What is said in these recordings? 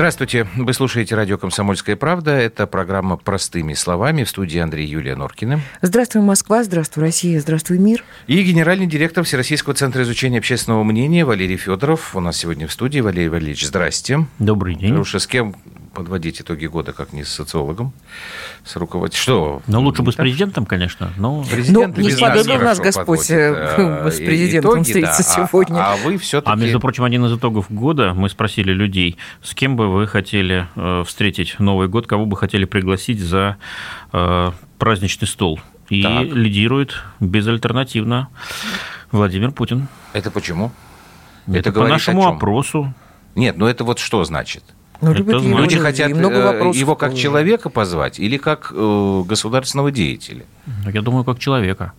Здравствуйте. Вы слушаете радио «Комсомольская правда». Это программа «Простыми словами». В студии Андрей Юлия Норкина. Здравствуй, Москва. Здравствуй, Россия. Здравствуй, мир. И генеральный директор Всероссийского центра изучения общественного мнения Валерий Федоров. У нас сегодня в студии. Валерий Валерьевич, здрасте. Добрый день. Леша, с кем подводить итоги года, как не с социологом, с руководителем. Что? Ну, лучше бы с президентом, конечно, но... Президент ну, не сподобил нас Господь э, с президентом итоги, встретиться да, сегодня. А, а вы все-таки... А, между прочим, один из итогов года, мы спросили людей, с кем бы вы хотели э, встретить Новый год, кого бы хотели пригласить за э, праздничный стол. И так. лидирует безальтернативно Владимир Путин. Это почему? Это, это по нашему опросу. Нет, ну это вот что значит? Ну, любят люди, люди хотят много э, его как человека позвать или как э, государственного деятеля? Я думаю, как человека.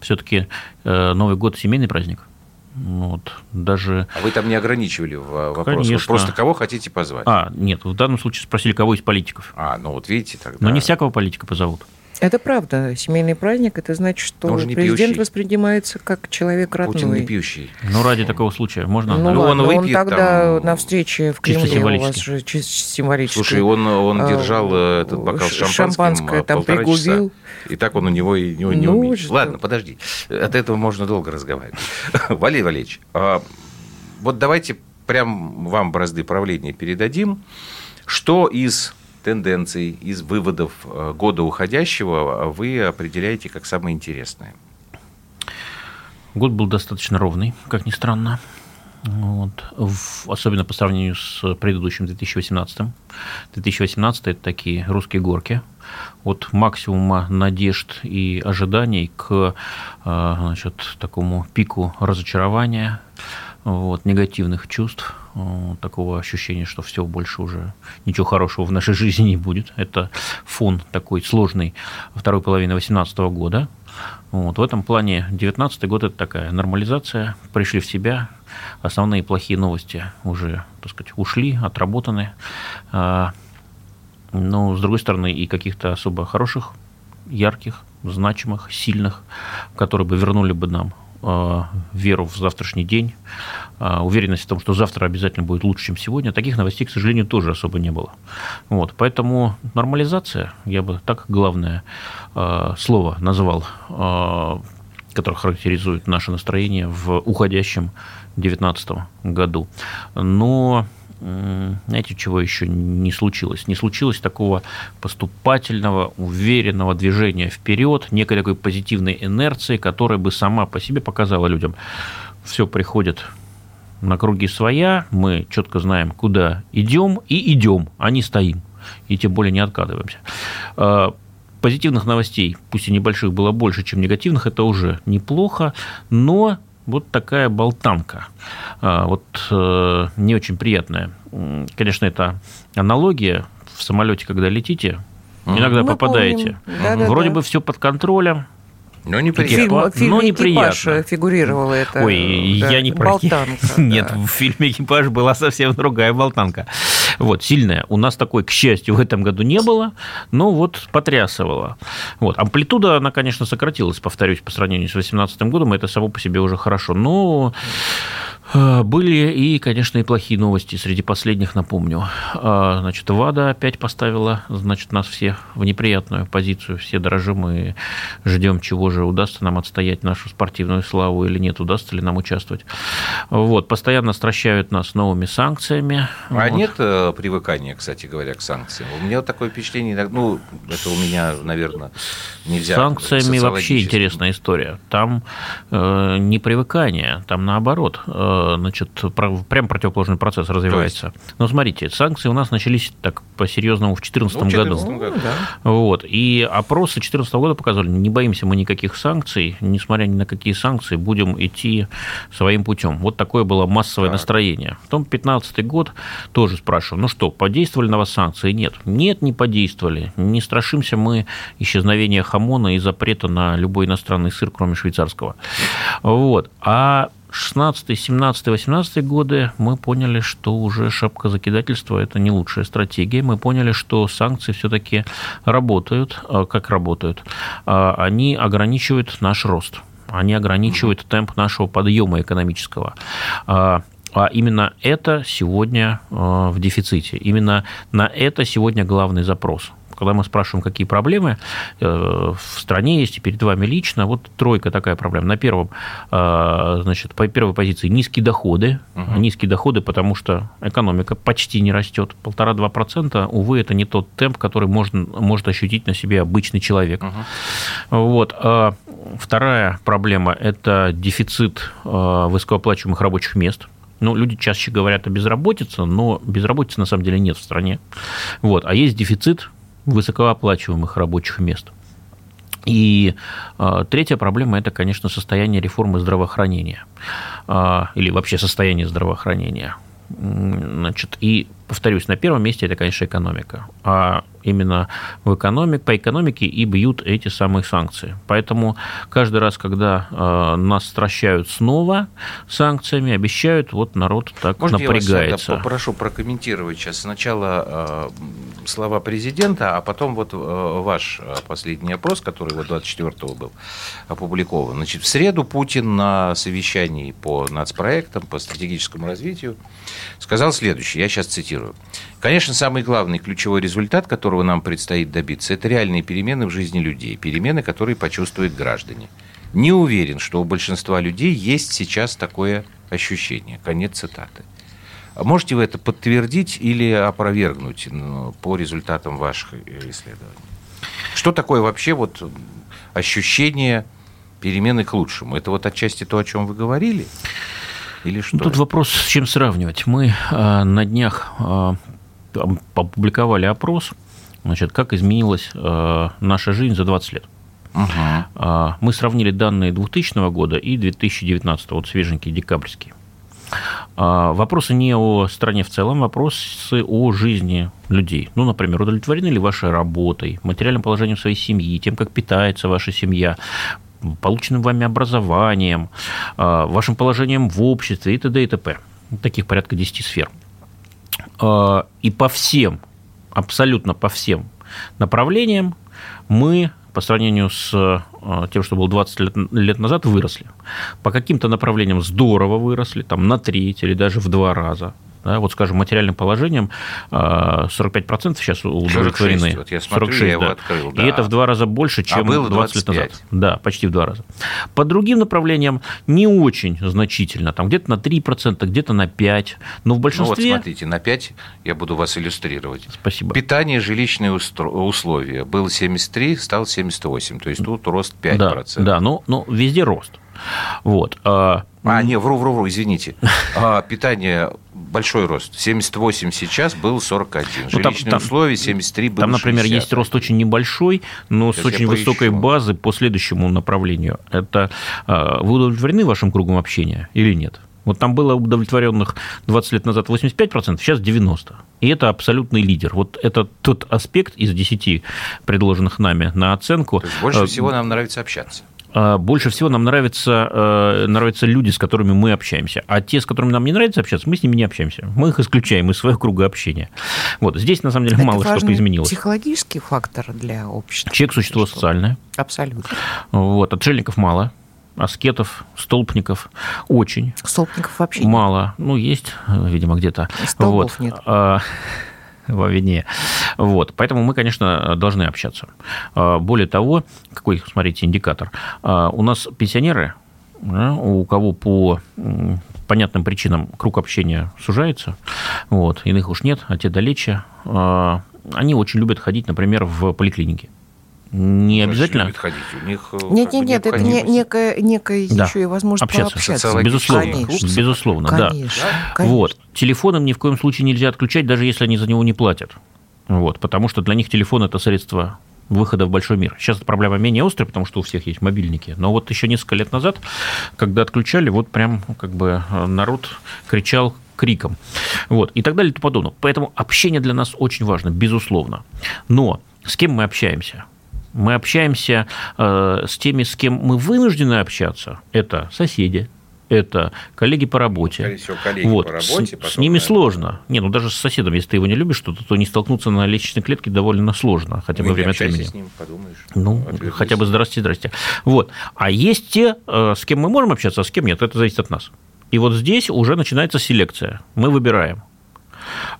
Все-таки э, Новый год семейный праздник. Вот, даже... А вы там не ограничивали в вопросе? Конечно. Просто кого хотите позвать? А, нет, в данном случае спросили, кого из политиков. А, ну вот видите тогда... Но не всякого политика позовут. Это правда. Семейный праздник, это значит, что президент пьющий. воспринимается как человек родной. Путин не пьющий. Ну, ради такого случая можно? Ну, ну ладно, он, выпьет, он тогда там... на встрече в Кремле у вас же чисто символически. Слушай, он, он а, держал а, этот бокал шампанским Шампанское там пригубил. Часа, и так он у него и не, не ну, умеет. Что? Ладно, подожди. От этого можно долго разговаривать. Валерий Валерьевич, а, вот давайте прям вам бразды правления передадим. Что из тенденций, из выводов э, года уходящего вы определяете как самое интересное? Год был достаточно ровный, как ни странно. Вот. В, особенно по сравнению с предыдущим 2018. 2018 это такие русские горки. От максимума надежд и ожиданий к э, значит, такому пику разочарования, вот, негативных чувств, такого ощущения, что все больше уже ничего хорошего в нашей жизни не будет. Это фон такой сложный второй половины 2018 года. Вот, в этом плане 2019 год это такая нормализация, пришли в себя, основные плохие новости уже, так сказать, ушли, отработаны. А, но, с другой стороны, и каких-то особо хороших, ярких, значимых, сильных, которые бы вернули бы нам Э, веру в завтрашний день, э, уверенность в том, что завтра обязательно будет лучше, чем сегодня, таких новостей, к сожалению, тоже особо не было. Вот, поэтому нормализация, я бы так главное э, слово назвал, которое характеризует наше настроение в уходящем 2019 году. Но знаете, чего еще не случилось? Не случилось такого поступательного, уверенного движения вперед, некой такой позитивной инерции, которая бы сама по себе показала людям, все приходит на круги своя, мы четко знаем, куда идем, и идем, а не стоим, и тем более не откатываемся. А, позитивных новостей, пусть и небольших, было больше, чем негативных, это уже неплохо, но вот такая болтанка. А, вот э, не очень приятная. Конечно, это аналогия. В самолете, когда летите, иногда Мы попадаете. Да, Вроде да. бы все под контролем, но неприятно. Фильм, фильм но неприятно. фигурировала это. Ой, да, я не про... Болтанка. Нет, да. в фильме «Экипаж» была совсем другая болтанка. Вот, сильная. У нас такой, к счастью, в этом году не было, но вот потрясывала. Вот. Амплитуда, она, конечно, сократилась, повторюсь, по сравнению с 2018 годом, это само по себе уже хорошо. Но были и, конечно, и плохие новости. Среди последних напомню. А, значит, ВАДА опять поставила, значит, нас всех в неприятную позицию. Все дорожим и ждем, чего же удастся нам отстоять нашу спортивную славу или нет, удастся ли нам участвовать. Вот, постоянно стращают нас новыми санкциями. А вот. нет э, привыкания, кстати говоря, к санкциям? У меня такое впечатление, ну, это у меня, наверное, нельзя... С санкциями вообще интересная история. Там э, не привыкание, там наоборот э, значит, прям противоположный процесс развивается. Но смотрите, санкции у нас начались так по-серьезному в 2014 ну, году. году. Да. Вот. И опросы 2014 года показывали, не боимся мы никаких санкций, несмотря ни на какие санкции, будем идти своим путем. Вот такое было массовое так. настроение. Потом 2015 год тоже спрашиваю, ну что, подействовали на вас санкции? Нет. Нет, не подействовали. Не страшимся мы исчезновения хамона и запрета на любой иностранный сыр, кроме швейцарского. Вот. А 16, 17, 18 годы мы поняли, что уже шапка закидательства – это не лучшая стратегия. Мы поняли, что санкции все-таки работают. А как работают? А, они ограничивают наш рост. Они ограничивают темп нашего подъема экономического. А, А именно это сегодня в дефиците. Именно на это сегодня главный запрос когда мы спрашиваем, какие проблемы э, в стране есть и перед вами лично, вот тройка такая проблема. На первом, э, значит, по первой позиции низкие доходы. Угу. Низкие доходы, потому что экономика почти не растет. Полтора-два процента, увы, это не тот темп, который можно, может ощутить на себе обычный человек. Угу. Вот. А вторая проблема – это дефицит высокооплачиваемых рабочих мест – ну, люди чаще говорят о безработице, но безработицы на самом деле нет в стране. Вот. А есть дефицит высокооплачиваемых рабочих мест. И э, третья проблема – это, конечно, состояние реформы здравоохранения э, или вообще состояние здравоохранения. Значит, и повторюсь, на первом месте это, конечно, экономика. А именно в экономик, по экономике и бьют эти самые санкции. Поэтому каждый раз, когда э, нас стращают снова санкциями, обещают, вот народ так Может, напрягается. Я вас попрошу прокомментировать сейчас сначала э, слова президента, а потом вот э, ваш последний опрос, который вот 24-го был опубликован. Значит, в среду Путин на совещании по нацпроектам, по стратегическому развитию сказал следующее, я сейчас цитирую. Конечно, самый главный ключевой результат, которого нам предстоит добиться, это реальные перемены в жизни людей, перемены, которые почувствуют граждане. Не уверен, что у большинства людей есть сейчас такое ощущение. Конец цитаты. А можете вы это подтвердить или опровергнуть ну, по результатам ваших исследований? Что такое вообще вот ощущение перемены к лучшему? Это вот отчасти то, о чем вы говорили? Или что? Тут вопрос, с чем сравнивать. Мы э, на днях э, опубликовали опрос, значит, как изменилась э, наша жизнь за 20 лет. Угу. Мы сравнили данные 2000 года и 2019, вот свеженькие, декабрьские. Вопросы не о стране в целом, вопросы о жизни людей. Ну, например, удовлетворены ли вашей работой, материальным положением своей семьи, тем, как питается ваша семья, полученным вами образованием, а, вашим положением в обществе и т.д. и т.п. Таких порядка 10 сфер. А, и по всем, абсолютно по всем направлениям мы по сравнению с а, тем, что было 20 лет, лет назад, выросли. По каким-то направлениям здорово выросли, там на треть или даже в два раза да, вот, скажем, материальным положением 45% а, сейчас удовлетворены. 46, вот я смотрю, 46, я его да. открыл. Да. И это в два раза больше, а чем а было 20 лет назад. Да, почти в два раза. По другим направлениям не очень значительно, там где-то на 3%, где-то на 5%, но в большинстве... Ну вот смотрите, на 5 я буду вас иллюстрировать. Спасибо. Питание, жилищные условия. Было 73, стал 78, то есть тут рост 5%. Да, да но, но везде рост. Вот. А, а, не, вру, вру, вру, извините. А, питание большой рост. 78 сейчас, был 41. Ну, там, Жилищные там, условия 73 был Там, например, 60. есть рост очень небольшой, но сейчас с очень высокой базы по следующему направлению. Это а, вы удовлетворены вашим кругом общения или нет? Вот там было удовлетворенных 20 лет назад 85%, сейчас 90%. И это абсолютный лидер. Вот это тот аспект из 10 предложенных нами на оценку. Больше э, всего нам нравится общаться. А, больше всего нам нравятся, э, нравятся люди, с которыми мы общаемся. А те, с которыми нам не нравится общаться, мы с ними не общаемся. Мы их исключаем из своего круга общения. Вот. Здесь, на самом деле, Это мало что изменилось. психологический фактор для общества. Человек – существо социальное. Абсолютно. Вот. Отшельников мало аскетов, столпников очень. Столпников вообще мало. Нет. Ну, есть, видимо, где-то. Столбов вот. нет. А, во вине. Вот. Поэтому мы, конечно, должны общаться. А, более того, какой, смотрите, индикатор. А, у нас пенсионеры, у кого по понятным причинам круг общения сужается, вот, иных уж нет, а те далече, а, они очень любят ходить, например, в поликлинике. Не обязательно. Ходить. У них э, нет, нет, нет, это не, некая, некая да. еще и возможность общаться. пообщаться. Безусловно, конечно. безусловно, конечно, да. Конечно. Вот. Телефоном ни в коем случае нельзя отключать, даже если они за него не платят. Вот, потому что для них телефон – это средство выхода в большой мир. Сейчас эта проблема менее острая, потому что у всех есть мобильники. Но вот еще несколько лет назад, когда отключали, вот прям как бы э, народ кричал криком. Вот, и так далее и тому подобное. Поэтому общение для нас очень важно, безусловно. Но с кем мы общаемся? Мы общаемся э, с теми, с кем мы вынуждены общаться. Это соседи, это коллеги по работе. всего, коллеги вот. по работе. С, с ними сложно. Не, ну даже с соседом, если ты его не любишь, то, то не столкнуться на лестничной клетке довольно сложно, хотя бы ну, время от времени. с ним, подумаешь. Ну, отвернись. хотя бы здрасте, здрасте. Вот. А есть те, э, с кем мы можем общаться, а с кем нет. Это зависит от нас. И вот здесь уже начинается селекция. Мы выбираем.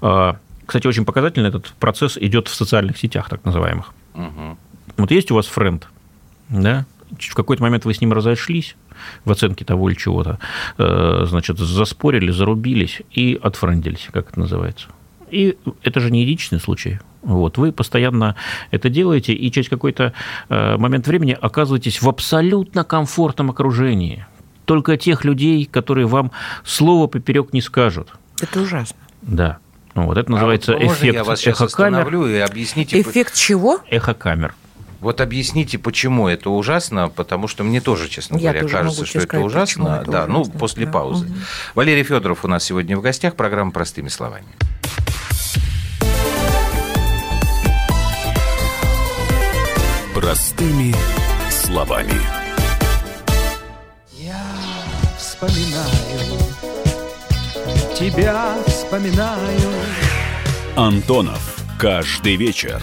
А, кстати, очень показательно этот процесс идет в социальных сетях, так называемых. Угу. Вот есть у вас френд, да? В какой-то момент вы с ним разошлись в оценке того или чего-то, э, значит, заспорили, зарубились и отфрендились, как это называется. И это же не единичный случай. Вот, вы постоянно это делаете, и через какой-то э, момент времени оказываетесь в абсолютно комфортном окружении. Только тех людей, которые вам слово поперек не скажут. Это ужасно. Да. Вот это называется а вот эффект я вас эхокамер. И объясните, эффект чего? Эхокамер. Вот объясните, почему это ужасно, потому что мне тоже, честно я говоря, тоже кажется, что это ужасно. Это да, ужасно, ну, после да. паузы. Угу. Валерий Федоров у нас сегодня в гостях. Программа «Простыми словами». Простыми словами. Я вспоминаю, тебя вспоминаю. Антонов. Каждый вечер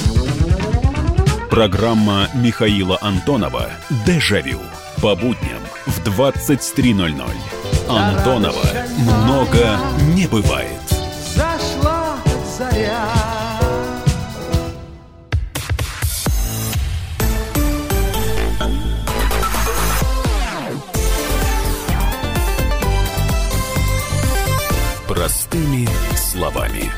Программа Михаила Антонова «Дежавю». По будням в 23.00. Антонова много не бывает. Зашла заря. Простыми словами.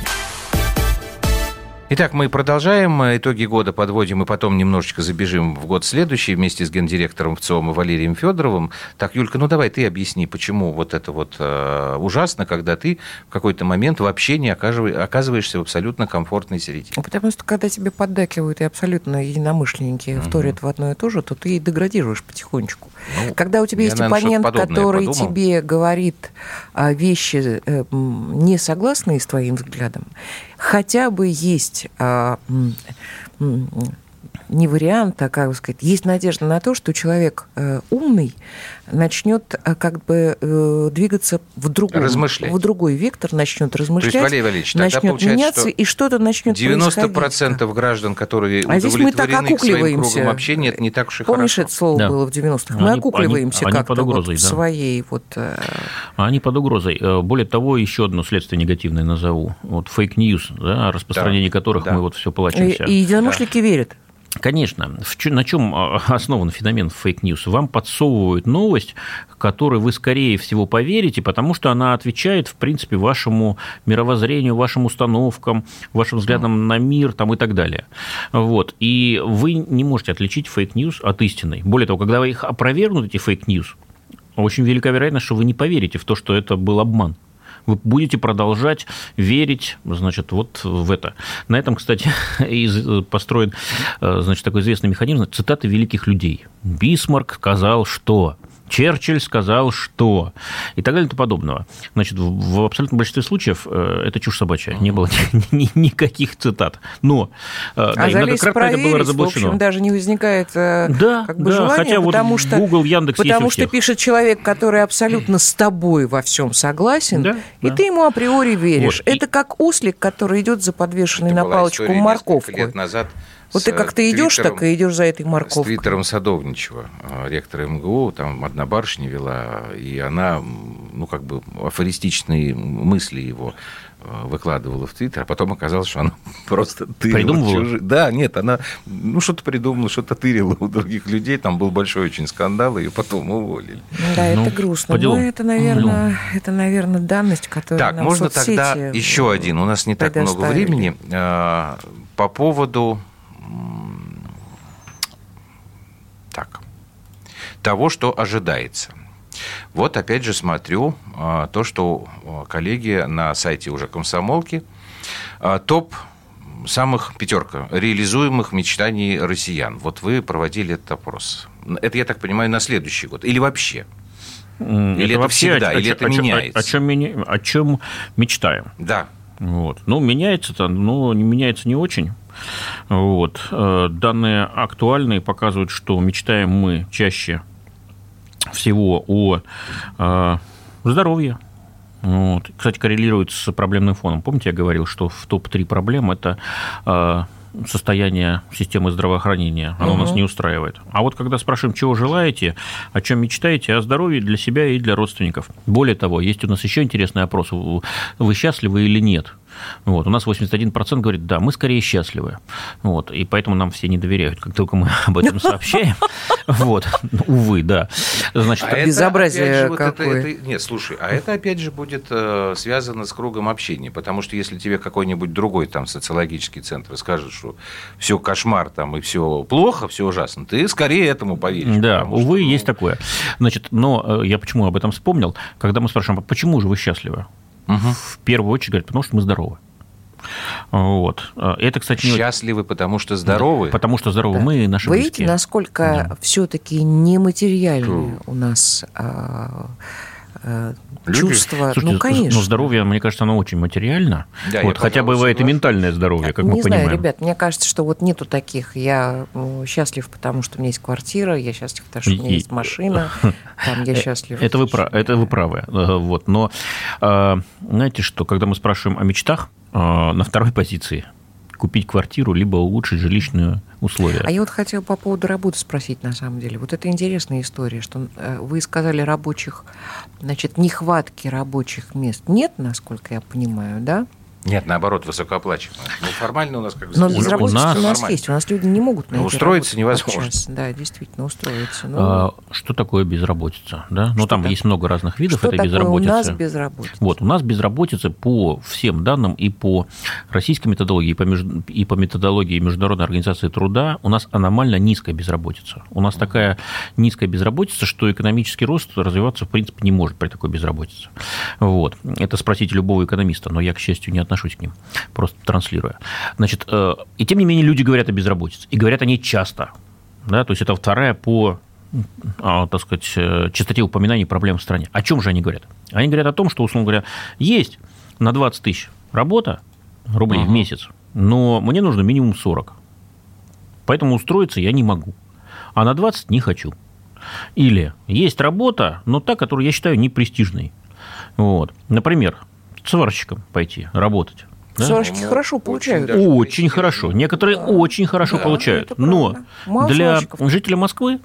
Итак, мы продолжаем. Итоги года подводим и потом немножечко забежим в год следующий вместе с гендиректором ВЦИОМа Валерием Федоровым. Так, Юлька, ну давай ты объясни, почему вот это вот э, ужасно, когда ты в какой-то момент вообще не оказываешься в абсолютно комфортной среде. Ну, потому что когда тебе поддакивают и абсолютно единомышленники угу. вторят в одно и то же, то ты деградируешь потихонечку. Ну, когда у тебя есть наверное, оппонент, который подумал. тебе говорит а, вещи, э, не согласные с твоим взглядом, хотя бы есть а, не вариант, а, как сказать, есть надежда на то, что человек э, умный начнет э, как бы э, двигаться в другом, в другой вектор, начнет размышлять, то есть, Валерий Валерьевич, начнет меняться, что и что-то начнет 90% происходить. граждан, которые а здесь мы так окукливаемся. своим кругом общения, это не так уж и Помнишь хорошо. это слово да. было в 90-х? Мы они, окукливаемся они, как-то вот да. своей вот... Э, они под угрозой. Более того, еще одно следствие негативное назову. Вот fake news, да, о распространении да. которых да. мы вот все плачемся. И, и единомышленники да. верят. Конечно. На чем а, основан феномен fake news? Вам подсовывают новость, которой вы, скорее всего, поверите, потому что она отвечает, в принципе, вашему мировоззрению, вашим установкам, вашим взглядам на мир там, и так далее. Вот. И вы не можете отличить fake news от истины. Более того, когда вы их опровергнут, эти fake news, очень велика вероятность, что вы не поверите в то, что это был обман вы будете продолжать верить, значит, вот в это. На этом, кстати, и построен, э, значит, такой известный механизм, цитаты великих людей. Бисмарк сказал, что Черчилль сказал, что... И так далее и тому подобного. Значит, в абсолютном большинстве случаев э, это чушь собачья. Не было ни, никаких цитат. Но э, а да, многократно это было разоблачено. В общем, даже не возникает э, да, как бы да, желания, хотя потому вот что, Google, Яндекс потому что пишет человек, который абсолютно с тобой во всем согласен, да, и да. ты ему априори веришь. Вот. Это и... как ослик, который идет за подвешенной это на палочку морковку. лет назад вот ты как ты идешь, так и идешь за этой морковкой. С твиттером Садовничева, а, ректора МГУ, там одна барышня вела, и она, ну, как бы афористичные мысли его а, выкладывала в Твиттер, а потом оказалось, что она просто тырила. Придумывала? Чужие... Да, нет, она ну, что-то придумала, что-то тырила у других людей. Там был большой очень скандал, и потом уволили. Да, ну, это грустно. Но это, наверное, ну. это, наверное, данность, которая Так, можно тогда еще один. У нас не так много времени. По поводу так, того, что ожидается. Вот опять же смотрю а, то, что а, коллеги на сайте уже комсомолки а, топ самых пятерка реализуемых мечтаний россиян. Вот вы проводили этот опрос. Это, я так понимаю, на следующий год или вообще? Или это, это вообще, всегда, о, или о, это о, меняется? О, о, чем, о чем мечтаем? Да. Вот. Ну, меняется-то, но не меняется не очень. Вот. Э, данные актуальные показывают, что мечтаем мы чаще всего о э, здоровье. Вот. Кстати, коррелирует с проблемным фоном. Помните, я говорил, что в топ-3 проблем это э, состояние системы здравоохранения, оно угу. нас не устраивает. А вот когда спрашиваем, чего желаете, о чем мечтаете, о здоровье для себя и для родственников. Более того, есть у нас еще интересный опрос, вы счастливы или нет? Вот. У нас 81% говорит, да, мы скорее счастливы. Вот. И поэтому нам все не доверяют, как только мы об этом сообщаем. Вот. Увы, да. Значит, а безобразие это, какое. Это, это, нет, слушай, а это опять же будет э, связано с кругом общения, потому что если тебе какой-нибудь другой там социологический центр скажет, что все кошмар там и все плохо, все ужасно, ты скорее этому поверишь. Да, увы, что, ну... есть такое. Значит, но э, я почему об этом вспомнил, когда мы спрашиваем, «А почему же вы счастливы? Угу. В первую очередь говорят, потому что мы здоровы. Вот. Это, кстати, не... счастливы, потому что здоровы. Потому что здоровы да. мы и наши Вы видите, насколько да. все-таки нематериальные у нас а, Э, чувства. Слушайте, ну, конечно. Но здоровье, мне кажется, оно очень материально. Да, вот, хотя бывает и ментальное здоровье, как не мы знаю, понимаем. ребят, мне кажется, что вот нету таких. Я счастлив, потому что у меня есть квартира, я счастлив, потому что у меня есть машина, там я счастлив. Это вы, прав, это вы правы. Э, вот. Но э, знаете, что когда мы спрашиваем о мечтах, на второй позиции купить квартиру, либо улучшить жилищные условия. А я вот хотела по поводу работы спросить, на самом деле. Вот это интересная история, что э, вы сказали рабочих, значит, нехватки рабочих мест нет, насколько я понимаю, да? Нет, наоборот, высокооплачиваемые. Ну, формально у нас как бы... Но безработица у нас, у нас есть, у нас люди не могут найти Устроиться невозможно. Сейчас. Да, действительно, устроиться. Ну, а, что такое безработица? Да? Ну, там так? есть много разных видов что этой такое безработицы. у нас безработица? Вот, у нас безработица по всем данным и по российской методологии, и по, меж... и по методологии Международной организации труда у нас аномально низкая безработица. У нас такая низкая безработица, что экономический рост развиваться в принципе не может при такой безработице. Вот. Это спросите любого экономиста, но я, к счастью, не отношусь отношусь к ним, просто транслируя. Значит, э, и тем не менее люди говорят о безработице, и говорят они часто. Да, то есть это вторая по а, так сказать, э, частоте упоминаний проблем в стране. О чем же они говорят? Они говорят о том, что, условно говоря, есть на 20 тысяч работа рублей uh-huh. в месяц, но мне нужно минимум 40. Поэтому устроиться я не могу. А на 20 не хочу. Или есть работа, но та, которую я считаю непрестижной. Вот. Например, сварщиком пойти работать. Да? Сварщики хорошо получают. Очень, очень хорошо. Некоторые да. очень хорошо да, получают. Но для жителя Москвы,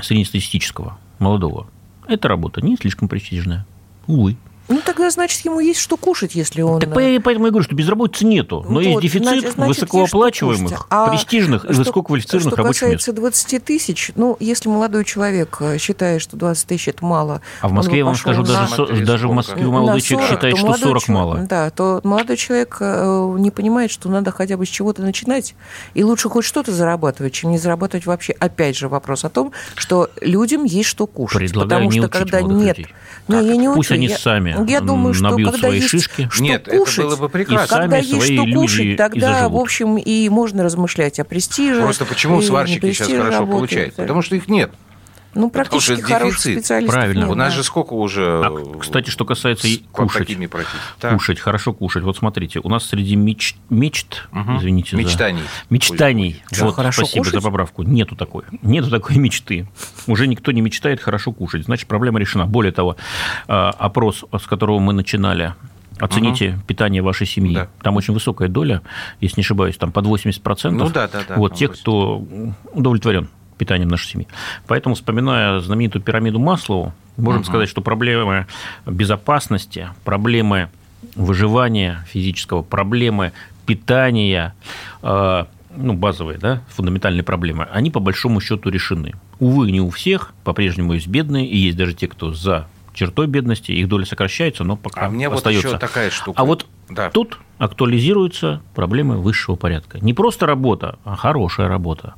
среднестатистического, молодого, эта работа не слишком престижная. Увы. Ну, тогда, значит, ему есть что кушать, если он... Так поэтому я говорю, что безработицы нету, но вот, есть дефицит значит, высокооплачиваемых, а престижных и высококвалифицированных что рабочих мест. Что касается 20 тысяч, ну, если молодой человек э, считает, что 20 тысяч – это мало... А в Москве, я вам скажу, даже, со, даже в Москве молодой 40, человек считает, что 40 человек, мало. Да, то молодой человек э, не понимает, что надо хотя бы с чего-то начинать, и лучше хоть что-то зарабатывать, чем не зарабатывать вообще. Опять же вопрос о том, что людям есть что кушать. Предлагаю потому что когда нет... Людей. Не, я не Пусть учу. они я, сами я думаю, что набьют когда свои есть шишки. Что Нет, кушать, это было бы прекрасно. Когда есть что кушать, тогда, в общем, и можно размышлять о престиже. Просто почему сварщики сейчас хорошо работают, получают? Потому что их нет. Ну, практически хороших специалистов Правильно. Нет, У нас да. же сколько уже... А, кстати, что касается и кушать. Кушать, хорошо кушать. Вот смотрите, у нас среди меч... мечт, угу. извините Мечтаний. За... Мечтаний. Что, вот, хорошо спасибо кушать? за поправку. Нету такой. Нету такой мечты. Уже никто не мечтает хорошо кушать. Значит, проблема решена. Более того, а, опрос, с которого мы начинали, Оцените угу. питание вашей семьи. Да. Там очень высокая доля, если не ошибаюсь, там под 80%. Ну да, да, да. Вот тех, кто удовлетворен питанием нашей семьи. Поэтому, вспоминая знаменитую пирамиду Маслоу, можем угу. сказать, что проблемы безопасности, проблемы выживания физического, проблемы питания, э, ну, базовые, да, фундаментальные проблемы, они по большому счету решены. Увы, не у всех, по-прежнему есть бедные, и есть даже те, кто за чертой бедности, их доля сокращается, но пока а мне остается. вот еще такая штука. А вот да. тут актуализируются проблемы высшего порядка. Не просто работа, а хорошая работа.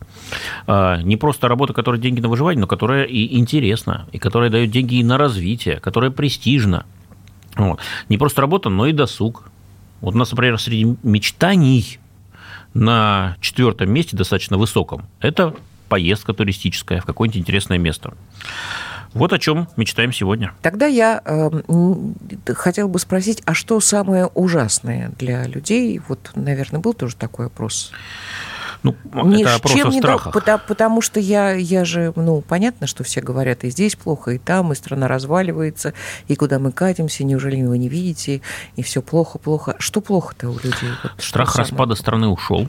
А, не просто работа, которая деньги на выживание, но которая и интересна, и которая дает деньги и на развитие, которая престижна. Вот. Не просто работа, но и досуг. Вот у нас, например, среди мечтаний на четвертом месте, достаточно высоком, это поездка туристическая в какое-нибудь интересное место. Вот о чем мечтаем сегодня. Тогда я э, хотела бы спросить, а что самое ужасное для людей? Вот, наверное, был тоже такой опрос. Ну, Ни это опрос чем о страхах. Не потому, потому что я, я же, ну, понятно, что все говорят, и здесь плохо, и там, и страна разваливается, и куда мы катимся, неужели вы не видите, и все плохо, плохо. Что плохо-то у людей? Вот Страх распада страны ушел.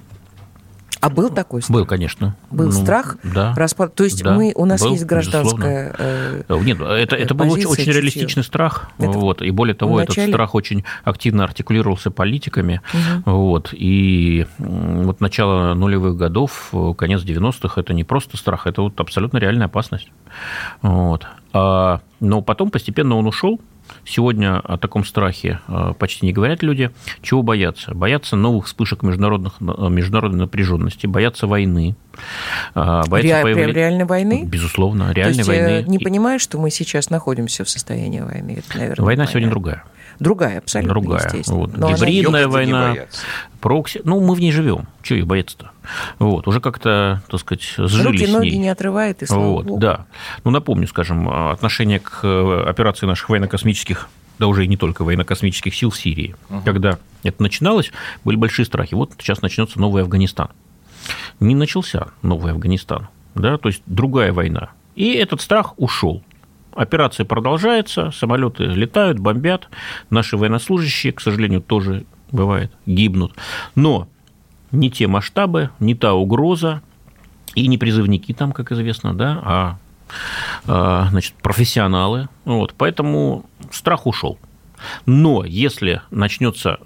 А был такой страх? Был, конечно. Был ну, страх? Да. Распад... То есть да, мы, у нас был, есть гражданская э, Нет, это, это был очень, очень реалистичный страх. Это вот, и более того, начале... этот страх очень активно артикулировался политиками. Угу. Вот, и вот начало нулевых годов, конец 90-х, это не просто страх, это вот абсолютно реальная опасность. Вот. А, но потом постепенно он ушел, Сегодня о таком страхе э, почти не говорят люди. Чего боятся? Боятся новых вспышек международных, э, международной напряженности, боятся войны. Э, боятся Ре- появля... Реальной войны? Безусловно, реальной То есть, войны. Не понимаешь, что мы сейчас находимся в состоянии войны? Это, наверное, Война сегодня другая. Другая, абсолютно, Другая. Вот. Гибридная война, прокси. Ну, мы в ней живем. Чего их бояться-то? Вот. Уже как-то, так сказать, сжились Руки, с ней. ноги не отрывает, и слава вот, Богу. Да. Ну, напомню, скажем, отношение к э, операции наших военно-космических да уже и не только военно-космических сил в Сирии. Угу. Когда это начиналось, были большие страхи. Вот сейчас начнется новый Афганистан. Не начался новый Афганистан, да, то есть другая война. И этот страх ушел. Операция продолжается, самолеты летают, бомбят, наши военнослужащие, к сожалению, тоже бывает, гибнут. Но не те масштабы, не та угроза, и не призывники там, как известно, да, а, а значит, профессионалы. Вот, поэтому страх ушел. Но если начнется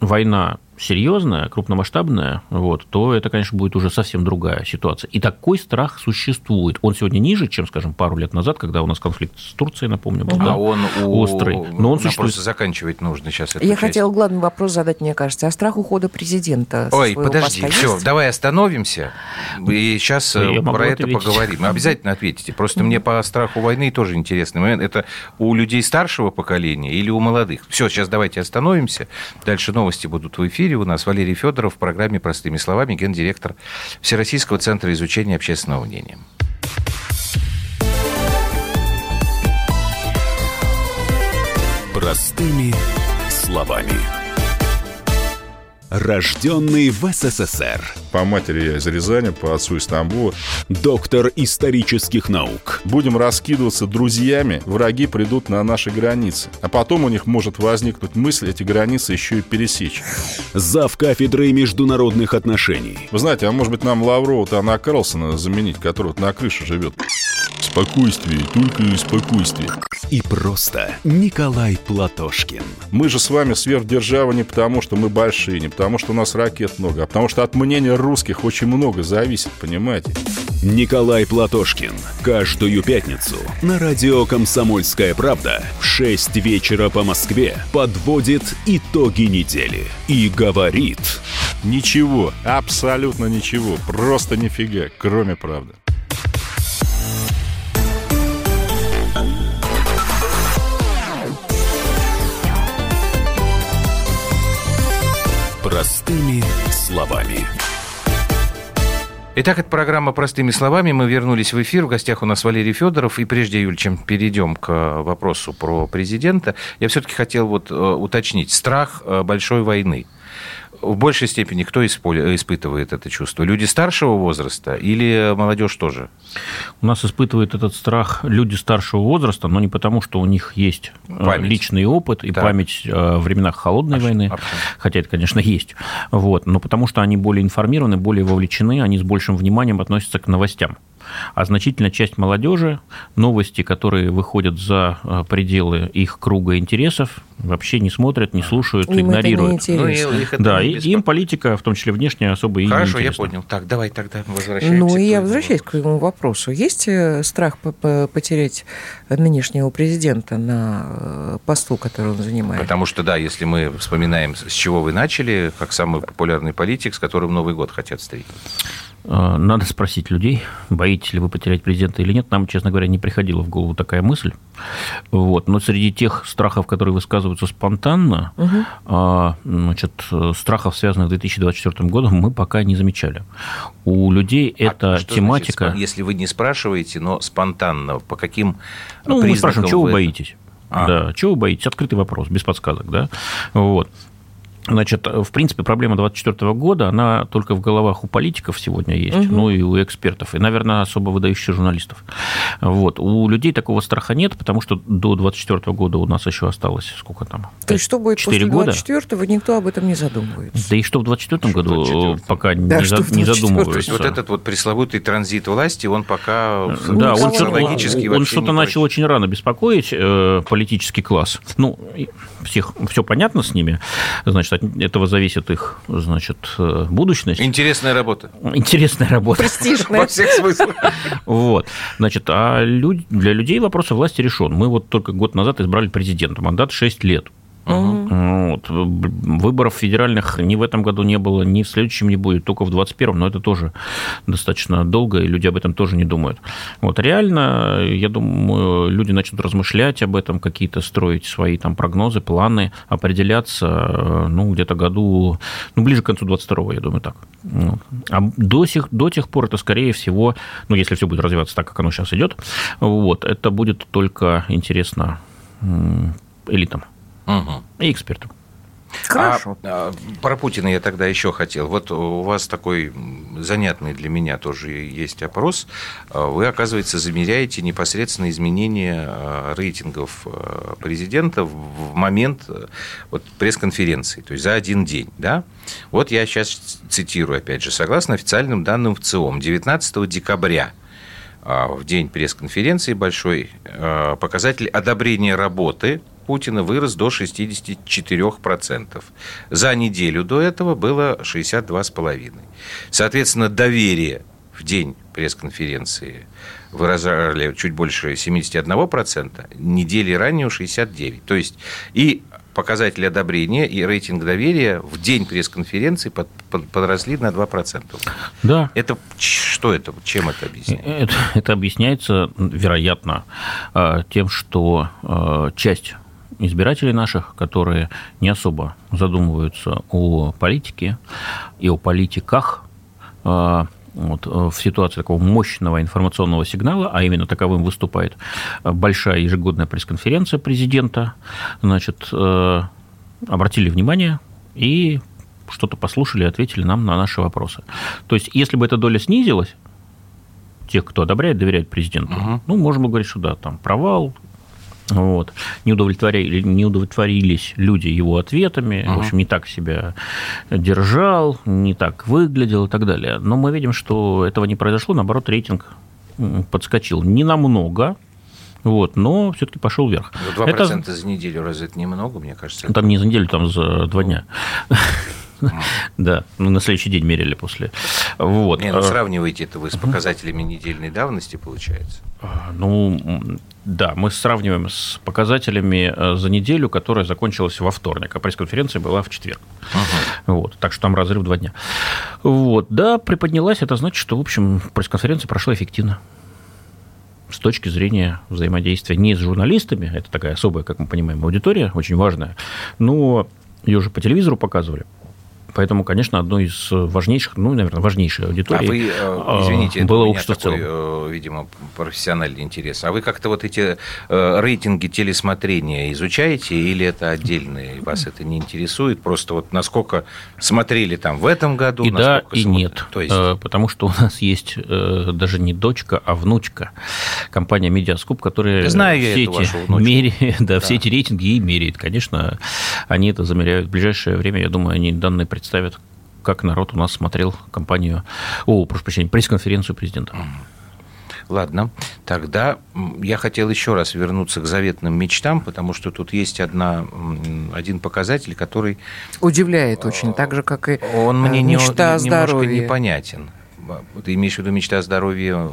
война серьезная, крупномасштабная, вот, то это, конечно, будет уже совсем другая ситуация. И такой страх существует. Он сегодня ниже, чем, скажем, пару лет назад, когда у нас конфликт с Турцией, напомню, был. А да, он у... острый. Но он существует. Просто заканчивать нужно сейчас. Я часть. хотела главный вопрос задать, мне кажется, а страх ухода президента. Ой, подожди, все, давай остановимся и сейчас Я про это ответить. поговорим. Обязательно ответите. Просто мне по страху войны тоже интересный момент. Это у людей старшего поколения или у молодых? Все, сейчас давайте остановимся. Дальше новости будут в эфире эфире у нас Валерий Федоров в программе «Простыми словами» гендиректор Всероссийского центра изучения общественного мнения. Простыми словами. Рожденный в СССР. По матери я из Рязани, по отцу из Тамбова. Доктор исторических наук. Будем раскидываться друзьями, враги придут на наши границы. А потом у них может возникнуть мысль эти границы еще и пересечь. Зав кафедрой международных отношений. Вы знаете, а может быть нам Лаврова-то Анна Карлсона заменить, который вот на крыше живет? Спокойствие, только спокойствие. И просто Николай Платошкин. Мы же с вами сверхдержава не потому, что мы большие, не потому, что у нас ракет много, а потому что от мнения русских очень много зависит, понимаете? Николай Платошкин. Каждую пятницу на радио «Комсомольская правда» в 6 вечера по Москве подводит итоги недели и говорит... Ничего, абсолютно ничего, просто нифига, кроме правды. Простыми словами. Итак, это программа «Простыми словами». Мы вернулись в эфир. В гостях у нас Валерий Федоров. И прежде, Юль, чем перейдем к вопросу про президента, я все-таки хотел вот э, уточнить. Страх э, большой войны – в большей степени кто испытывает это чувство? Люди старшего возраста или молодежь тоже? У нас испытывает этот страх люди старшего возраста, но не потому, что у них есть э, память. личный опыт и да. память э, в временах холодной Абсолютно. войны, хотя это, конечно, есть, вот, но потому что они более информированы, более вовлечены, они с большим вниманием относятся к новостям. А значительная часть молодежи, новости, которые выходят за э, пределы их круга интересов, вообще не смотрят, не слушают, им игнорируют. Это не ну, и, да, и им политика, в том числе внешняя, особо и Хорошо, не я понял. Так, давай тогда возвращаемся. Ну, и я возвращаюсь к твоему вопросу. Есть э, страх потерять нынешнего президента на э, посту, который он занимает? Потому что, да, если мы вспоминаем, с чего вы начали, как самый популярный политик, с которым Новый год хотят встретить. Э, надо спросить людей, боитесь ли вы потерять президента или нет. Нам, честно говоря, не приходила в голову такая мысль. Вот. Но среди тех страхов, которые высказываются спонтанно, угу. значит, страхов, связанных с 2024 годом, мы пока не замечали. У людей а эта тематика... Значит, если вы не спрашиваете, но спонтанно, по каким ну, признакам мы спрашиваем, чего вы боитесь? А. Да, чего вы боитесь? Открытый вопрос, без подсказок, да. Вот. Значит, в принципе, проблема 2024 года, она только в головах у политиков сегодня есть, угу. ну и у экспертов, и, наверное, особо выдающихся журналистов. Вот. У людей такого страха нет, потому что до 2024 года у нас еще осталось сколько там? То есть что будет 4 после 2024 никто об этом не задумывается. Да и что в 2024 году 24 пока да, не, за, не задумываются. То есть вот этот вот пресловутый транзит власти, он пока да, он, логически он, он что-то начал очень рано беспокоить э, политический класс. Ну, всех, все понятно с ними, значит, от этого зависит их, значит, э, будущность. Интересная работа. Интересная работа. Престижная. Во всех смыслах. Вот. Значит, а для людей вопрос о власти решен. Мы вот только год назад избрали президента. Мандат 6 лет. Угу. Вот. Выборов федеральных ни в этом году не было, ни в следующем не будет, только в 2021, но это тоже достаточно долго, и люди об этом тоже не думают. Вот реально, я думаю, люди начнут размышлять об этом, какие-то строить свои там прогнозы, планы, определяться, ну, где-то году, ну, ближе к концу 22 я думаю, так. А до, сих, до тех пор это, скорее всего, ну, если все будет развиваться так, как оно сейчас идет, вот, это будет только интересно элитам угу. и экспертам. Хорошо. А, а, про Путина я тогда еще хотел. Вот у вас такой занятный для меня тоже есть опрос. А, вы, оказывается, замеряете непосредственно изменения а, рейтингов президента в момент вот, пресс-конференции, то есть за один день. Да? Вот я сейчас цитирую, опять же, согласно официальным данным в ЦИОМ, 19 декабря в день пресс-конференции большой показатель одобрения работы Путина вырос до 64%. За неделю до этого было 62,5%. Соответственно, доверие в день пресс-конференции выражали чуть больше 71%, недели ранее 69%. То есть и показатели одобрения и рейтинг доверия в день пресс-конференции под, под, подросли на 2%. Да. Это что это? Чем это объясняется? Это, это объясняется, вероятно, э, тем, что э, часть избирателей наших, которые не особо задумываются о политике и о политиках, а, вот, в ситуации такого мощного информационного сигнала, а именно таковым выступает большая ежегодная пресс-конференция президента, значит, э, обратили внимание и что-то послушали ответили нам на наши вопросы. То есть, если бы эта доля снизилась, тех, кто одобряет, доверяет президенту, угу. ну, можно говорить, что да, там провал, вот. Не, удовлетворили, не удовлетворились люди его ответами, uh-huh. в общем, не так себя держал, не так выглядел и так далее. Но мы видим, что этого не произошло, наоборот, рейтинг подскочил не намного, вот, но все-таки пошел вверх. 2% это... за неделю, разве это немного, мне кажется? Там не за неделю, там за два дня. Да, ну на следующий день мерили после. Вот. Не, ну сравниваете это вы с показателями недельной давности, получается? А, ну, да, мы сравниваем с показателями э, за неделю, которая закончилась во вторник, а пресс-конференция была в четверг. Ага. Вот, так что там разрыв два дня. Вот, да, приподнялась, это значит, что, в общем, пресс-конференция прошла эффективно с точки зрения взаимодействия не с журналистами, это такая особая, как мы понимаем, аудитория, очень важная, но ее уже по телевизору показывали, Поэтому, конечно, одной из важнейших, ну, наверное, важнейшей аудитории а вы, э, извините, это было общество такой, в целом. Э, видимо, профессиональный интерес. А вы как-то вот эти э, рейтинги телесмотрения изучаете или это отдельные? Вас это не интересует? Просто вот насколько смотрели там в этом году? И да, и смотрели? нет. То есть... Потому что у нас есть даже не дочка, а внучка. Компания Медиаскоп, которая Знаю все, эти, меряет, да, да. все эти рейтинги и меряет. Конечно, они это замеряют. В ближайшее время, я думаю, они данные представят, как народ у нас смотрел кампанию, о, прошу прощения, пресс-конференцию президента. Ладно, тогда я хотел еще раз вернуться к заветным мечтам, потому что тут есть одна, один показатель, который... Удивляет очень, так же, как и Он мне мечта не, немножко непонятен. Ты имеешь в виду мечта о здоровье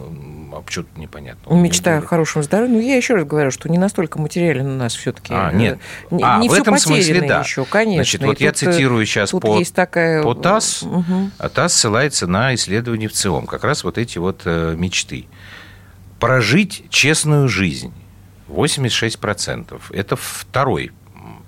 а что тут непонятно? Мечта о хорошем здоровье. Ну, я еще раз говорю, что не настолько материален у нас все-таки. А, нет. Не, а, не в этом смысле, да. еще, конечно. Значит, вот я цитирую сейчас по, есть такая... по ТАСС. Угу. А ТАСС ссылается на исследования в ЦИОМ. Как раз вот эти вот э, мечты. Прожить честную жизнь. 86%. Это второй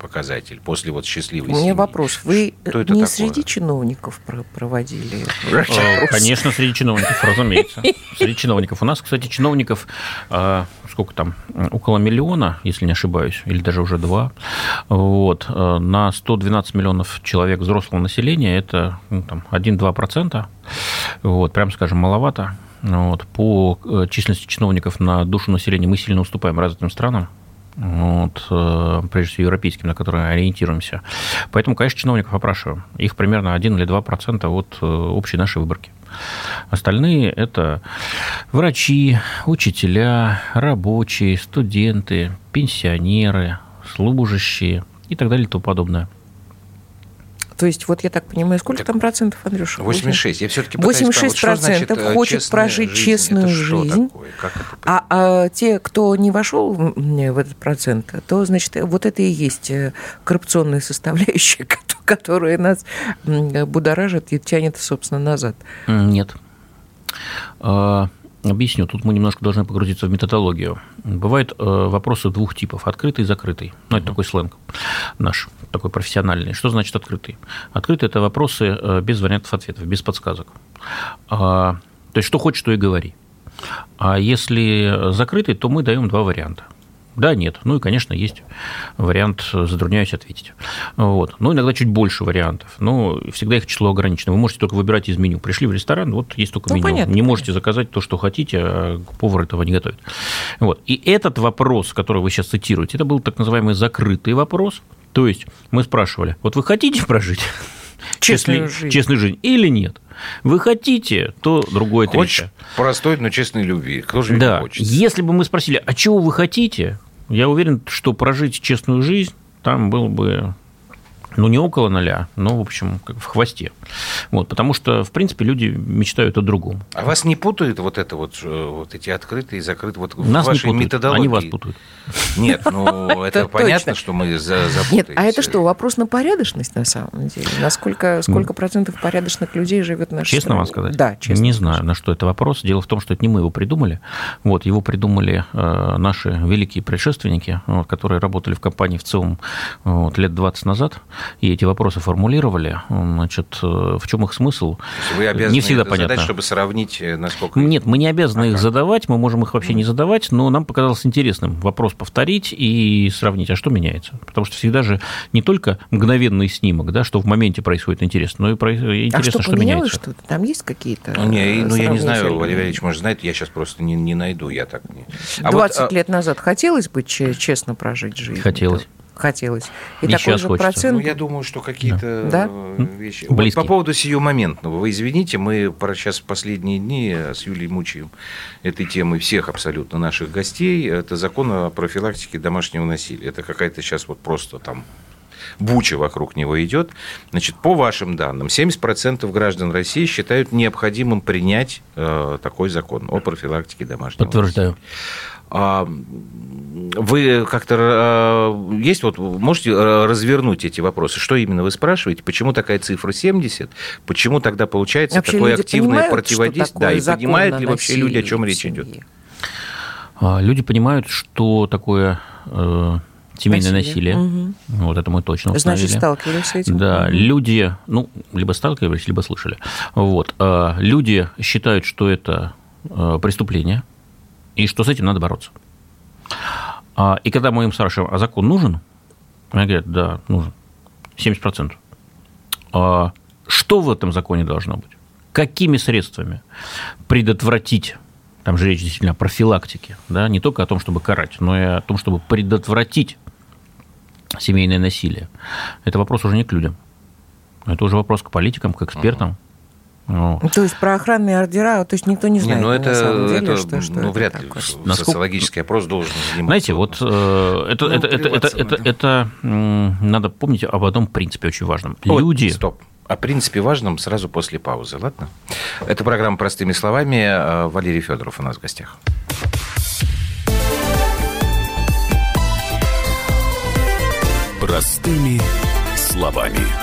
показатель после вот счастливой У меня вопрос. Вы Что это не такое? среди чиновников проводили? Э, конечно, среди чиновников, разумеется. Среди чиновников. У нас, кстати, чиновников э, сколько там, около миллиона, если не ошибаюсь, или даже уже два. Вот. Э, на 112 миллионов человек взрослого населения это ну, там, 1-2%. Вот, прям скажем, маловато. Вот. По численности чиновников на душу населения мы сильно уступаем развитым странам вот, э, прежде всего европейским, на которые ориентируемся. Поэтому, конечно, чиновников опрашиваем. Их примерно 1 или 2% от э, общей нашей выборки. Остальные – это врачи, учителя, рабочие, студенты, пенсионеры, служащие и так далее и тому подобное. То есть, вот я так понимаю, сколько так, там процентов, Андрюша? 86. Я все-таки 86 процентов вот, хочет прожить жизнь? честную это жизнь. Это а, а те, кто не вошел в этот процент, то, значит, вот это и есть э, коррупционная составляющая, которая нас будоражит и тянет, собственно, назад. Нет. Объясню. Тут мы немножко должны погрузиться в методологию. Бывают э, вопросы двух типов. Открытый и закрытый. Ну, это такой сленг наш, такой профессиональный. Что значит открытый? Открытый – это вопросы э, без вариантов ответов, без подсказок. А, то есть, что хочешь, то и говори. А если закрытый, то мы даем два варианта. Да, нет. Ну и, конечно, есть вариант затрудняюсь ответить. Вот. Ну, иногда чуть больше вариантов. Но всегда их число ограничено. Вы можете только выбирать из меню. Пришли в ресторан, вот есть только ну, меню. Понятно, не можете понятно. заказать то, что хотите, а повар этого не готовит. Вот. И этот вопрос, который вы сейчас цитируете, это был так называемый закрытый вопрос. То есть мы спрашивали, вот вы хотите прожить честную, жизнь. честную жизнь или нет? Вы хотите, то другое Хочешь третье. простой, но честной любви. Кто же да. не хочет? Если бы мы спросили, а чего вы хотите, я уверен, что прожить честную жизнь там было бы ну, не около ноля, но, в общем, как в хвосте. Вот, потому что, в принципе, люди мечтают о другом. А вас не путают вот это вот, э, вот эти открытые и закрытые вот Нас не путают, методологии? Они вас путают. Нет, ну, это понятно, что мы запутаемся. Нет, а это что, вопрос на порядочность на самом деле? Насколько, сколько процентов порядочных людей живет в нашей Честно вам сказать? Да, честно. Не знаю, на что это вопрос. Дело в том, что это не мы его придумали. Вот, его придумали э, наши великие предшественники, которые работали в компании в целом вот, лет 20 назад и эти вопросы формулировали, значит, э, в чем их смысл? Вы обязаны не всегда понятно. задать, чтобы сравнить, э, насколько... Нет, мы не обязаны ага. их задавать, мы можем их вообще не задавать, но нам показалось интересным вопрос повторить и сравнить, а что меняется? Потому что всегда же не только мгновенный снимок, да, что в моменте происходит интересно, но и интересно, а что, что меняется. что-то? Там есть какие-то Ну, не, ну я не знаю, Валерий Валерьевич, может, знает, я сейчас просто не, не найду, я так не... А 20 вот, а лет назад хотелось бы честно прожить жизнь? Хотелось хотелось. И, и такой же хочется. процент... Ну, я думаю, что какие-то да. вещи... Вот по поводу сию моментного, вы извините, мы сейчас в последние дни с Юлией мучаем этой темы всех абсолютно наших гостей. Это закон о профилактике домашнего насилия. Это какая-то сейчас вот просто там буча вокруг него идет. Значит, по вашим данным, 70% граждан России считают необходимым принять э, такой закон о профилактике домашнего Подтверждаю. насилия. А, вы как-то э, есть вот можете э, развернуть эти вопросы? Что именно вы спрашиваете? Почему такая цифра 70? Почему тогда получается вообще такое активное противодействие? Да, и понимают ли вообще люди, о чем речь идет? А, люди понимают, что такое э, семейное насилие. насилие. Угу. Вот это мы точно установили. Значит, сталкивались с этим? Да, угу. люди, ну, либо сталкивались, либо слышали. Вот. А, люди считают, что это преступление, и что с этим надо бороться. А, и когда мы им спрашиваем, а закон нужен? Они говорят, да, нужен. 70%. А что в этом законе должно быть? Какими средствами предотвратить там же речь действительно о профилактике, да, не только о том, чтобы карать, но и о том, чтобы предотвратить семейное насилие. Это вопрос уже не к людям. Это уже вопрос к политикам, к экспертам, ну, то есть про охранные ордера, то есть никто не знает. Не, ну это, на самом деле, это что, что ну, вряд ли Насколько... социологический опрос должен заниматься. Знаете, вот э, это, ну, это, это, это, это, это, это надо помнить об одном принципе очень важном. Вот, Люди, стоп. о принципе важном сразу после паузы, ладно? Это программа «Простыми словами». Э, Валерий Федоров у нас в гостях. Простыми словами.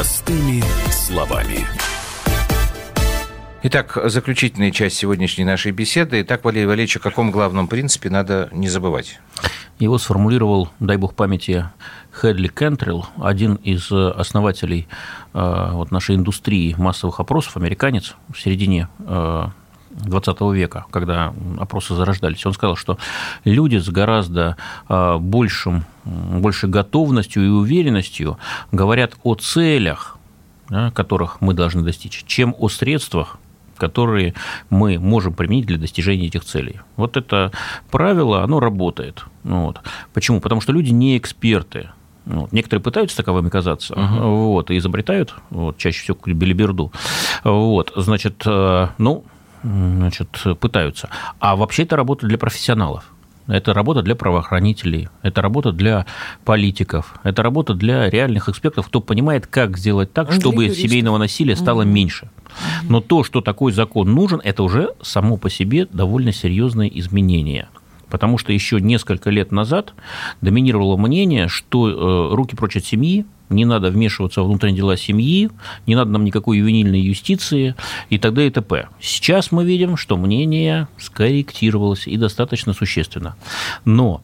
Простыми словами. Итак, заключительная часть сегодняшней нашей беседы. Итак, Валерий Валерьевич, о каком главном принципе надо не забывать? Его сформулировал, дай бог памяти, Хедли Кентрелл, один из основателей э, вот, нашей индустрии массовых опросов, американец в середине э, 20 века, когда опросы зарождались, он сказал, что люди с гораздо а, большим, большей готовностью и уверенностью говорят о целях, которых мы должны достичь, чем о средствах, которые мы можем применить для достижения этих целей. Вот это правило, оно работает. Вот. Почему? Потому что люди не эксперты. Вот. Некоторые пытаются таковыми казаться, uh-huh. вот, и изобретают, вот, чаще всего билиберду. Вот, значит, э, ну, значит, пытаются. А вообще это работа для профессионалов. Это работа для правоохранителей, это работа для политиков, это работа для реальных экспертов, кто понимает, как сделать так, чтобы семейного насилия стало угу. меньше. Но то, что такой закон нужен, это уже само по себе довольно серьезное изменение. Потому что еще несколько лет назад доминировало мнение, что э, руки прочь от семьи, не надо вмешиваться во внутренние дела семьи, не надо нам никакой ювенильной юстиции и т.д. и т.п. Сейчас мы видим, что мнение скорректировалось и достаточно существенно. Но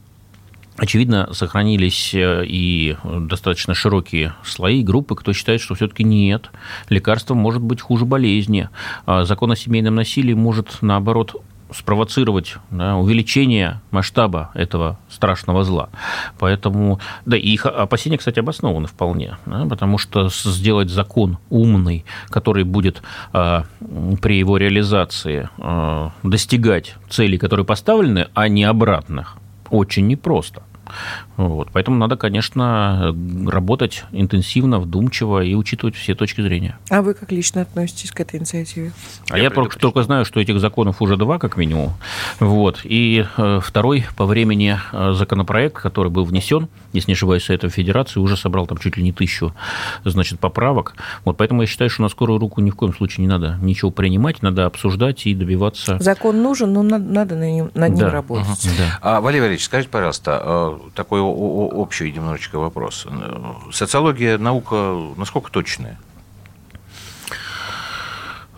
Очевидно, сохранились э, и достаточно широкие слои, группы, кто считает, что все-таки нет, лекарство может быть хуже болезни, а закон о семейном насилии может, наоборот, спровоцировать да, увеличение масштаба этого страшного зла. Поэтому, да, и их опасения, кстати, обоснованы вполне, да, потому что сделать закон умный, который будет э, при его реализации э, достигать целей, которые поставлены, а не обратных, очень непросто. Вот. Поэтому надо, конечно, работать интенсивно, вдумчиво и учитывать все точки зрения. А вы как лично относитесь к этой инициативе? А я, я только, только знаю, что этих законов уже два, как минимум. Вот. И э, второй по времени э, законопроект, который был внесен, если не ошибаюсь, Совета Федерации, уже собрал там чуть ли не тысячу значит, поправок. Вот. Поэтому я считаю, что на скорую руку ни в коем случае не надо ничего принимать, надо обсуждать и добиваться... Закон нужен, но надо, надо над ним, над ним да. работать. Угу. Да. А, Валерий Валерьевич, скажите, пожалуйста, э, такой общий немножечко вопрос. Социология наука насколько точная?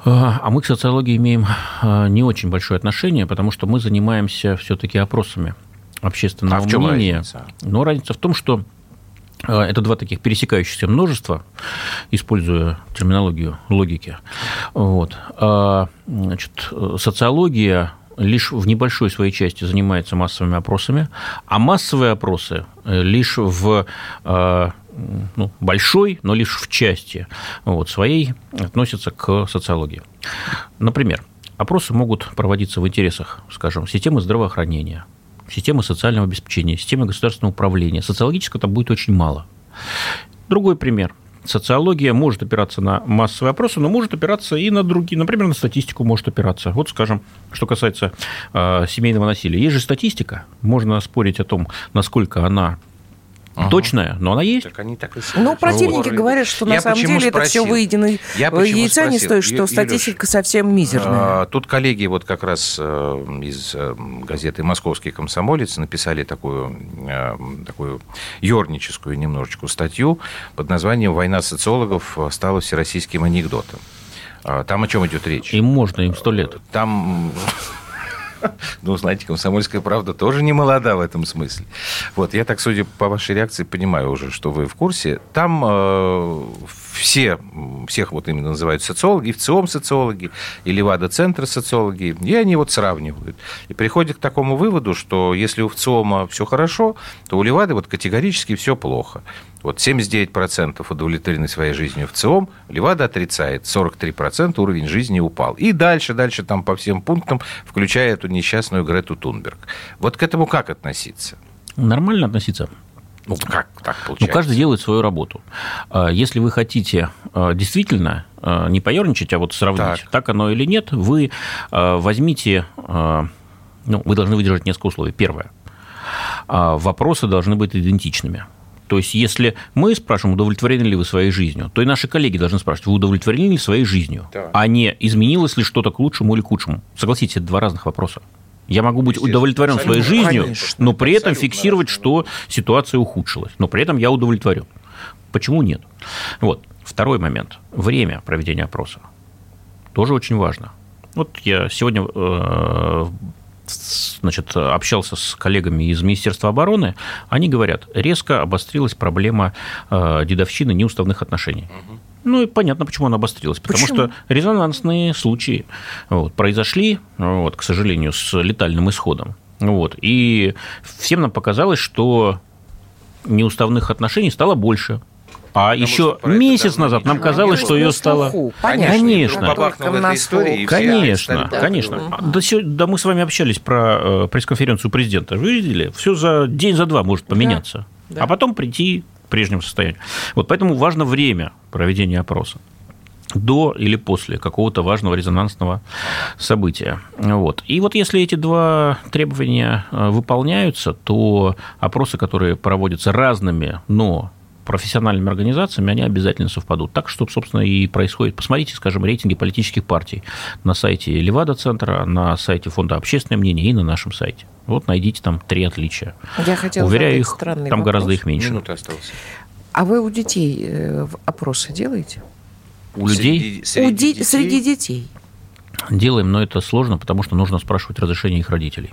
А, а мы к социологии имеем а, не очень большое отношение, потому что мы занимаемся все-таки опросами общественного а в чем мнения. Разница? Но разница в том, что а, это два таких пересекающихся множества, используя терминологию логики. Вот. Значит, социология лишь в небольшой своей части занимается массовыми опросами, а массовые опросы э, лишь в э, ну, большой, но лишь в части вот, своей относятся к социологии. Например, опросы могут проводиться в интересах, скажем, системы здравоохранения, системы социального обеспечения, системы государственного управления. Социологического там будет очень мало. Другой пример социология может опираться на массовые опросы, но может опираться и на другие, например, на статистику может опираться. Вот, скажем, что касается э, семейного насилия. Есть же статистика, можно спорить о том, насколько она Угу. Точная, но она есть. Так они так и ну, противники говорят, что на самом деле спросил? это все выеденное яйца не стоит, что Юлюш, статистика совсем мизерная. А, тут коллеги вот как раз э, из э, газеты «Московский комсомолец» написали такую, э, такую ерническую немножечко статью под названием «Война социологов стала всероссийским анекдотом». А, там о чем идет речь? Им можно, им сто лет. Там ну, знаете, комсомольская правда тоже не молода в этом смысле. Вот, я так, судя по вашей реакции, понимаю уже, что вы в курсе. Там э, все, всех вот именно называют социологи, в ЦИОМ социологи, и Левада-центр социологи, и они вот сравнивают. И приходят к такому выводу, что если у ВЦИОМа все хорошо, то у Левады вот категорически все плохо. Вот 79% удовлетворены своей жизнью в ЦИОМ, Левада отрицает, 43% уровень жизни упал. И дальше, дальше там по всем пунктам, включая эту несчастную Грету Тунберг. Вот к этому как относиться? Нормально относиться. Ну, как так получается? Ну, каждый делает свою работу. А, если вы хотите а, действительно а, не поерничать, а вот сравнить, так, так оно или нет, вы возьмите... Ну, вы должны выдержать несколько условий. Первое. Вопросы должны быть идентичными. То есть, если мы спрашиваем, удовлетворены ли вы своей жизнью, то и наши коллеги должны спрашивать, вы удовлетворены ли своей жизнью, да. а не изменилось ли что-то к лучшему или к худшему. Согласитесь, это два разных вопроса. Я могу быть удовлетворен своей жизнью, конечно. но при этом фиксировать, что ситуация ухудшилась. Но при этом я удовлетворен. Почему нет? Вот. Второй момент. Время проведения опроса. Тоже очень важно. Вот я сегодня э, значит, общался с коллегами из Министерства обороны, они говорят, резко обострилась проблема э, дедовщины неуставных отношений. Ну и понятно, почему она обострилась. Потому почему? что резонансные случаи вот, произошли, вот, к сожалению, с летальным исходом. Вот, и всем нам показалось, что неуставных отношений стало больше. А Потому еще месяц назад нам казалось, что ее стало... Конечно, конечно, конечно, конечно. Да, да мы с вами общались про э, пресс-конференцию президента. Вы видели? Все за день, за два может поменяться. Да. А потом прийти прежнему состоянию. Вот поэтому важно время проведения опроса до или после какого-то важного резонансного события. Вот. И вот если эти два требования э, выполняются, то опросы, которые проводятся разными, но профессиональными организациями, они обязательно совпадут. Так что, собственно, и происходит. Посмотрите, скажем, рейтинги политических партий на сайте Левада-центра, на сайте Фонда общественное мнение и на нашем сайте. Вот найдите там три отличия. Я хотела Уверяю, их, там вопрос. гораздо их меньше. Минута осталась. А вы у детей э, опросы делаете? У людей? Среди, среди, у детей? среди детей. Делаем, но это сложно, потому что нужно спрашивать разрешение их родителей.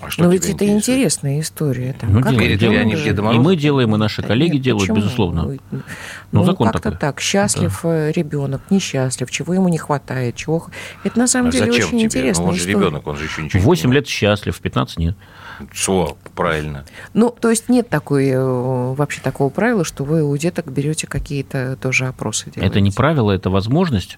А что Но ведь это интересная история. Там, ну, делаем, делаем. Они в И мы делаем, и наши коллеги Нет, делают, почему? безусловно. Ну, ну, ну закон как-то такой. так. Счастлив да. Э, ребенок, несчастлив, чего ему не хватает, чего... Это на самом а деле очень тебе? интересная ну, он же ребенок, он же еще ничего 8 не лет счастлив, 15 нет. Что, правильно. Ну, то есть нет такой, э, вообще такого правила, что вы у деток берете какие-то тоже опросы. Делаете. Это не правило, это возможность.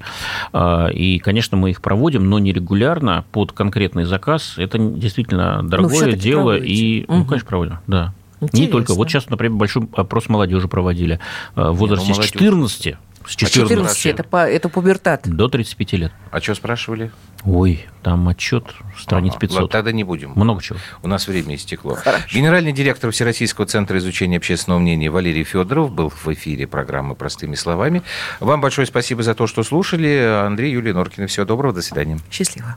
А, и, конечно, мы их проводим, но не регулярно, под конкретный заказ. Это действительно дорогое дело. Проводите. И, угу. ну, конечно, проводим, да. Интересно. Не только. Вот сейчас, например, большой опрос молодежи проводили а, в возрасте Нет, ну, 14 с 14. 14 это, по, это пубертат. До 35 лет. А что спрашивали? Ой, там отчет страниц 500. Ладно, тогда не будем. Много чего. У нас время истекло. Хорошо. Генеральный директор Всероссийского центра изучения общественного мнения Валерий Федоров был в эфире программы «Простыми словами». Вам большое спасибо за то, что слушали. Андрей, Юлия Норкина. Всего доброго. До свидания. Счастливо.